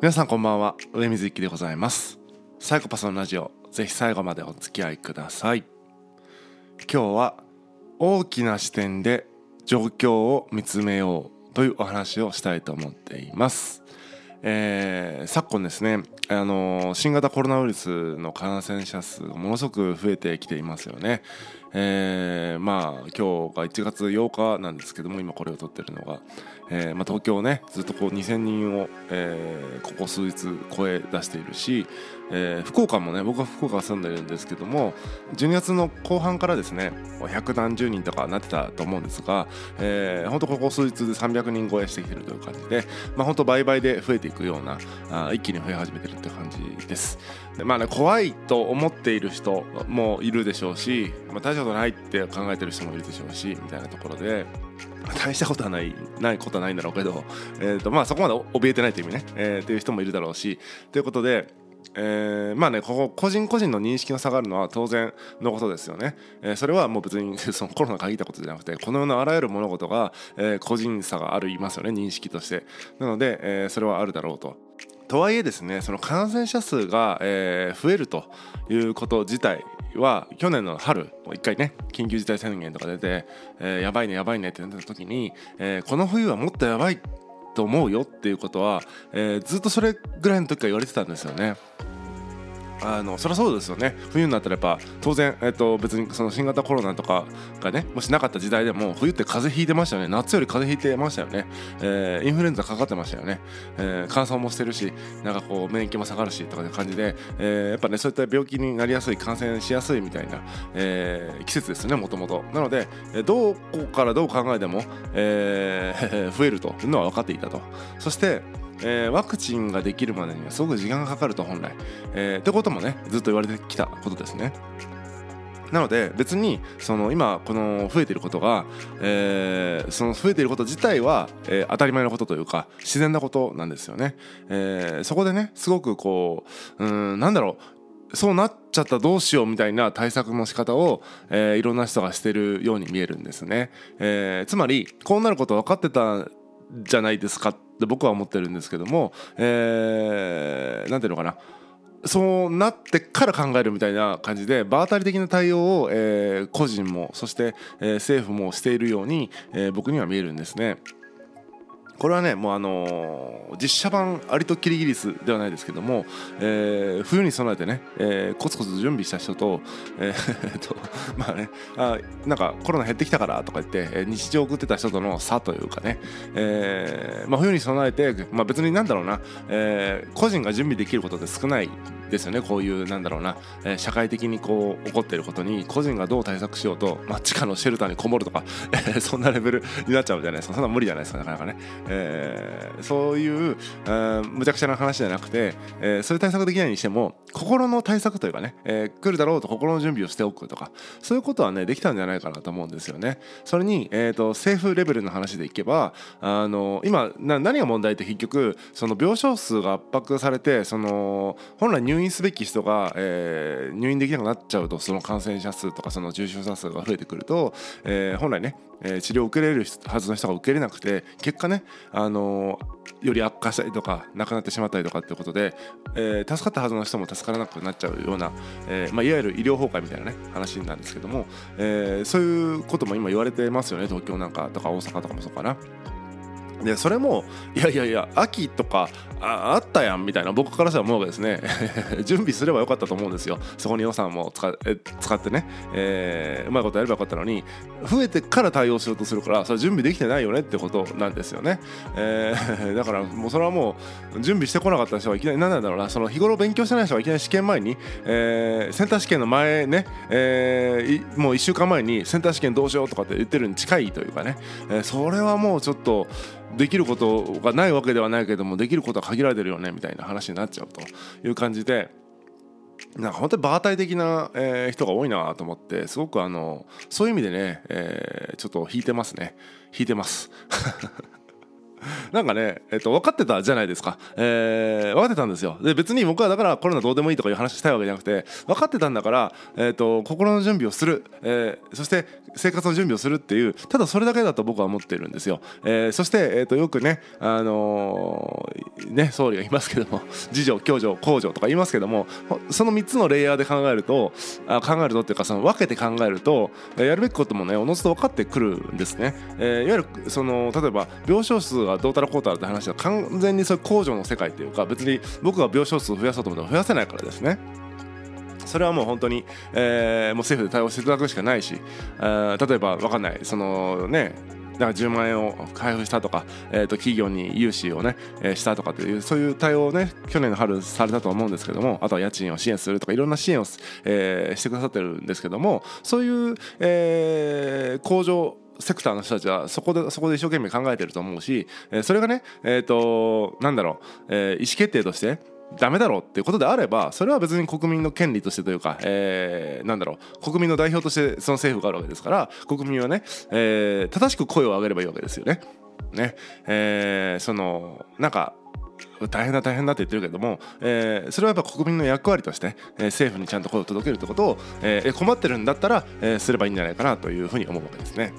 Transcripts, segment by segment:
皆さんこんばんは。上水幸でございます。サイコパスのラジオぜひ最後までお付き合いください。今日は大きな視点で状況を見つめようというお話をしたいと思っています。えー、昨今ですね、あの新型コロナウイルスの感染者数がものすごく増えてきていますよね。えー、まあ今日が1月8日なんですけども今これを撮ってるのが、えーまあ、東京ねずっとこう2000人を、えー、ここ数日超え出しているし、えー、福岡もね僕は福岡住んでるんですけども12月の後半からですね百何十人とかなってたと思うんですが、えー、本当ここ数日で300人超えしてきてるという感じで、まあ、本当倍々で増えていくようなあ一気に増え始めてるって感じです。でまあね怖いと思っている人もいるでしょうし、まあ、大したことないって考えてる人もいるでしょうしみたいなところで。大したことはないないことはないんだろうけど、えーとまあ、そこまで怯えてないという意味ね、えー、っていう人もいるだろうしということで、えー、まあねここ個人個人の認識が下がるのは当然のことですよね、えー、それはもう別にそのコロナに限ったことじゃなくてこの世のあらゆる物事が、えー、個人差があるいますよね認識として。なので、えー、それはあるだろうと。とはいえですねその感染者数が、えー、増えるということ自体は去年の春一回ね緊急事態宣言とか出て、えー、やばいねやばいねってなった時に、えー、この冬はもっとやばいと思うよっていうことは、えー、ずっとそれぐらいの時から言われてたんですよね。あのそりゃそうですよね。冬になったらやっぱ当然、えっと、別にその新型コロナとかがねもしなかった時代でも冬って風邪ひいてましたよね。夏より風邪ひいてましたよね、えー、インフルエンザかかってましたよね、えー、乾燥もしてるしなんかこう免疫も下がるしとかいう感じで、えー、やっぱねそういった病気になりやすい感染しやすいみたいな、えー、季節ですねもともと。なのでどこからどう考えても、えー、増えるというのは分かっていたと。そしてえー、ワクチンができるまでにはすごく時間がかかると本来、えー、ってこともねずっと言われてきたことですね。なので別にその今この増えていることが、え、その増えていること自体は、え、当たり前のことというか自然なことなんですよね。え、そこでねすごくこううんなんだろうそうなっちゃったどうしようみたいな対策の仕方を、えー、いろんな人がしてるように見えるんですね。えー、つまりこうなること分かってたじゃないですかって僕は思ってるんですけども、えー、ていうのかなそうなってから考えるみたいな感じで場当たり的な対応を、えー、個人もそして、えー、政府もしているように、えー、僕には見えるんですね。これはねもうあのー、実写版アリとキリギリスではないですけども、えー、冬に備えてね、えー、コツコツ準備した人と,、えー、とまあねあなんかコロナ減ってきたからとか言って日常送ってた人との差というかね、えーまあ、冬に備えて、まあ、別になんだろうな、えー、個人が準備できることって少ないですよね。こういうなんだろうな、えー、社会的にこう起こっていることに個人がどう対策しようと、まあ、地下のシェルターにこもるとか、え そんなレベルになっちゃうじゃないですか。そんな無理じゃないですかなかなかね、えー、そういう、えー、むちゃくちゃな話じゃなくて、えー、そういう対策できないにしても心の対策というかね、えー、来るだろうと心の準備をしておくとかそういうことはねできたんじゃないかなと思うんですよね。それに、えーと、政府レベルの話でいけばあの今な何が問題って結局その病床数が圧迫されてその本来入入院すべき人が、えー、入院できなくなっちゃうとその感染者数とかその重症者数が増えてくると、えー、本来ね、え、治療を受けられるはずの人が受けれなくて結果ね、あのより悪化したりとか亡くなってしまったりとかっていうことで、え助かったはずの人も助からなくなっちゃうような、えまあ、いわゆる医療崩壊みたいなね話なんですけども、えそういうことも今言われてますよね東京なんかとか大阪とかもそうかな。でそれもいやいやいや秋とかああったやんみたいな僕からしたら思うですね。準備すればよかったと思うんですよ。そこに予算も使使ってね、えー、うまいことやればよかったのに増えてから対応しようとするからそれ準備できてないよねってことなんですよね、えー、だからもうそれはもう準備してこなかった人はいきなり何なんだろうなその日頃勉強してない人はいきなり試験前に、えー、センター試験の前ね、えー、もう1週間前にセンター試験どうしようとかって言ってるに近いというかね、えー、それはもうちょっとできることがないわけではないけどもできることは限られてるよねみたいな話になっちゃうという感じで。なんか本当に場当たり的な、人が多いなと思ってすごくあのそういう意味でね、ちょっと引いてますね引いてます なんかね、えっと、分かってたじゃないですか、えー、分かってたんですよ。で別に僕はだからコロナどうでもいいとかいう話したいわけじゃなくて分かってたんだから、えっと、心の準備をする、えー、そして生活の準備をするっていうただそれだけだと僕は思ってるんですよ、えー、そして、えー、とよくね,、あのー、ね総理がいますけども自助共助公助とか言いますけどもその3つのレイヤーで考えるとあ考えるとっていうかその分けて考えるとやるべきこともねおのずと分かってくるんですね、えー、いわゆるその例えば病床数がどうたらこうたらって話は完全にそういう公助の世界っていうか別に僕が病床数を増やそうと思っても増やせないからですね。それはもう本当に、えー、もう政府で対応していただくしかないし、えー、例えば分かんないそのねだから10万円を開封したとか、えー、と企業に融資をね、えー、したとかというそういう対応をね去年の春されたと思うんですけどもあとは家賃を支援するとかいろんな支援を、えー、してくださってるんですけどもそういう、えー、工場セクターの人たちはそこでそこで一生懸命考えてると思うし、えー、それがねえっ、ー、となんだろう、えー、意思決定としてダメだろうっていうことであればそれは別に国民の権利としてというか、えー、なんだろう国民の代表としてその政府があるわけですから国民はね、えー、正しく声を上げればいいわけですよね。ねえー、そのなんか大変だ大変だって言ってるけども、えー、それはやっぱ国民の役割として、えー、政府にちゃんと声を届けるってことを、えー、困ってるんだったら、えー、すればいいんじゃないかなというふうに思うわけですね。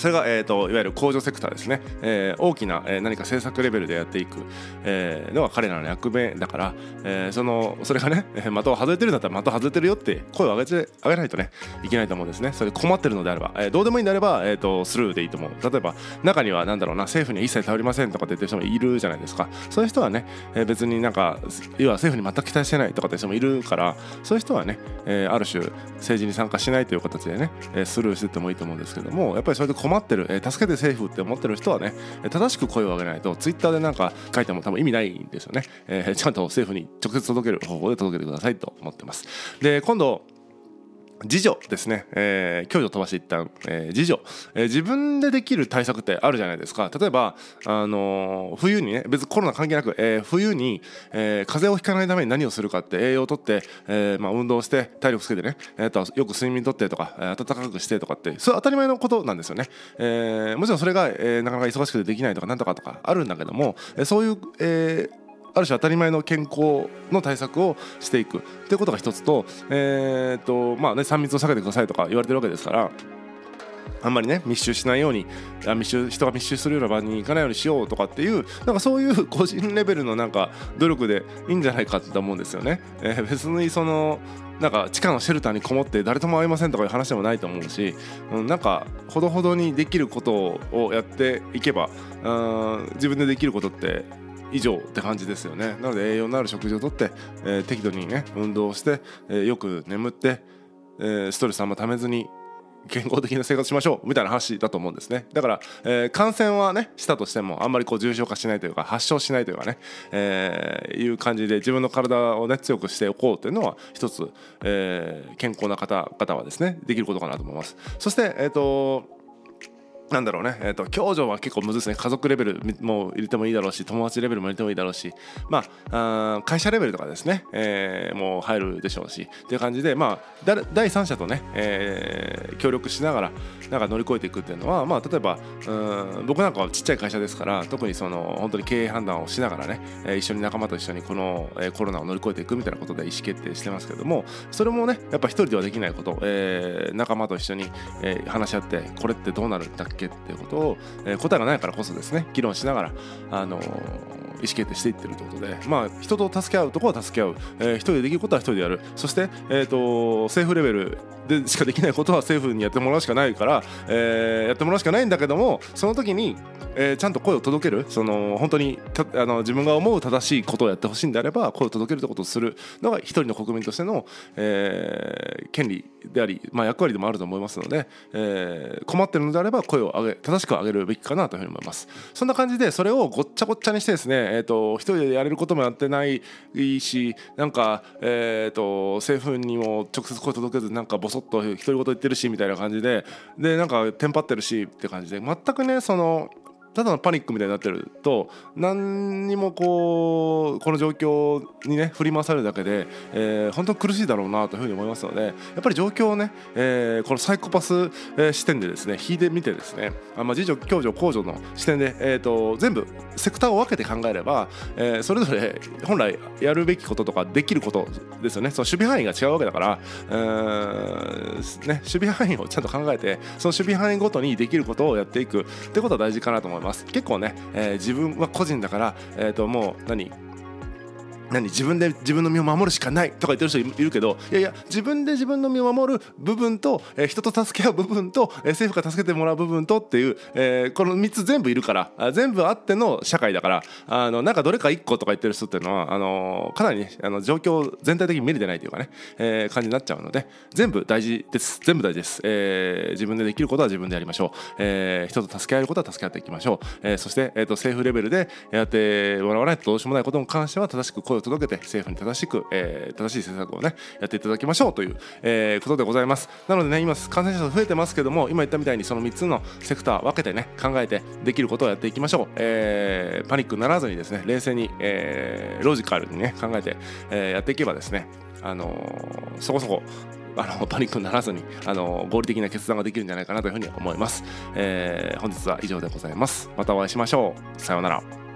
それが、えーと、いわゆる工場セクターですね、えー、大きな、えー、何か政策レベルでやっていく、えー、のが彼らの役目だから、えー、そのそれがね的を外れてるんだったら的外れてるよって声を上げて上げないとねいけないと思うんですね。それ困ってるのであれば、えー、どうでもいいんであれば、えーと、スルーでいいと思う。例えば中には何だろうな政府には一切頼りませんとかって言ってる人もいるじゃないですか。そういう人はね、えー、別になんか要は政府に全く期待してないとかって人もいるからそういう人はね、えー、ある種政治に参加しないという形でね、えー、スルーしててもいいと思うんですけどもやっぱりそれで困ってる、えー、助けて政府って思ってる人はね正しく声を上げないとツイッターでなんか書いても多分意味ないんですよね、えー、ちゃんと政府に直接届ける方法で届けてくださいと思ってます。で今度自助ですね、えー、共助飛ばして一旦、えー、自助、えー、自分でできる対策ってあるじゃないですか。例えば、あのー、冬にね別にコロナ関係なく、えー、冬に、えー、風邪をひかないために何をするかって栄養をとって、えーまあ、運動して体力つけてね、えー、とよく睡眠とってとか、えー、暖かくしてとかってそれは当たり前のことなんですよね、えー、もちろんそれが、えー、なかなか忙しくてできないとかなんとかとかあるんだけども、えー、そういう、えー、ある種当たり前の健康の対策をしていくっていうことが一つと,、えーとまあね、3密を避けてくださいとか言われてるわけですからあんまりね密集しないように密集人が密集するような場に行かないようにしようとかっていうなんかそういう個人レベルのなんか努力でいいんじゃないかって思うんですよね。えー、別にそのなんか地下のシェルターにこもって誰とも会いませんとかいう話でもないと思うし、うん、なんかほどほどにできることをやっていけばうん自分でできることって以上って感じですよね。なので栄養のある食事をとって、えー、適度にね運動をして、えー、よく眠って、えー、ストレスあんまためずに健康的な生活しましょうみたいな話だと思うんですね。だから、えー、感染はねしたとしてもあんまりこう重症化しないというか発症しないというかね、えー、いう感じで自分の体をね強くしておこうというのは一つ、えー、健康な方々はですねできることかなと思います。そしてえっ、となんだろうね、えーと、共助は結構むずいですね。家族レベルも入れてもいいだろうし友達レベルも入れてもいいだろうし、まあ、あ会社レベルとかですね、えー、もう入るでしょうし。っていう感じで、まあ、第三者とね、えー、協力しながらなんか乗り越えていくっていうのは、まあ、例えばうん僕なんかはちっちゃい会社ですから特にその本当に経営判断をしながらね、一緒に仲間と一緒にこの、コロナを乗り越えていくみたいなことで意思決定してますけどもそれもねやっぱ一人ではできないこと、えー、仲間と一緒に、え、話し合ってこれってどうなるんだっけけっていうことを、えー、答えがないからこそですね議論しながら、あのー、意思決定していってるということで、まあ、人と助け合うところは助け合う、えー、一人でできることは一人でやる。そして、えーと、政府レベルでしかできないことは 政府にやってもらうしかないから、えー、やってもらうしかないんだけどもその時に、えー、ちゃんと声を届ける。その本当にあの自分が思う正しいことをやってほしいんであれば声を届けるということをするのが一人の国民としての、えー、権利であり、まあ、役割でもあると思いますので、えー、困ってるのであれば声を上げ正しく上げるべきかなというふうに思います。そんな感じでそれをごっちゃごっちゃにしてですね、えーと、一人でやれることもやってないしなんか、えーと、政府にも直接声届けずなんかボソッと独り言言ってるしみたいな感じででなんかテンパってるしって感じで全くねそのただのパニックみたいになってると何にもこうこの状況にね振り回されるだけで、えー、本当に苦しいだろうなというふうに思いますのでやっぱり状況をね、えー、このサイコパス、えー、視点でですね引いてみてですねあ、まあ、自助共助公助の視点で、えーと、全部セクターを分けて考えれば、えー、それぞれ 本来やるべきこととかできることですよね。その守備範囲が違うわけだから、えーね、守備範囲をちゃんと考えてその守備範囲ごとにできることをやっていくってことは大事かなと思います。結構ね、えー、自分は個人だから、えー、ともう何？何自分で自分の身を守るしかないとか言ってる人いるけどいやいや自分で自分の身を守る部分と、えー、人と助け合う部分と、えー、政府が助けてもらう部分とっていう、えー、この3つ全部いるから全部あっての社会だからあのなんかどれか1個とか言ってる人っていうのはあのかなり、ね、あの状況全体的に見れてないというかね、えー、感じになっちゃうので全部大事です。全部大事です、えー、自分でできることは自分でやりましょう、えー、人と助け合えることは助け合っていきましょう、えー、そして、えーと、政府レベルでやってもらわないとどうしようもないことに関しては正しく声をを届けて政府に正しく、えー、正しい政策をねやっていただきましょうという、えー、ことでございます。なのでね今感染者数増えてますけども今言ったみたいにその3つのセクター分けてね考えてできることをやっていきましょう、えー、パニックにならずにですね冷静に、えー、ロジカルにね考えて、えー、やっていけばですねあのー、そこそこあのパニックにならずにあの合理的な決断ができるんじゃないかなというふうに思います、えー、本日は以上でございます。またお会いしましょう。さようなら。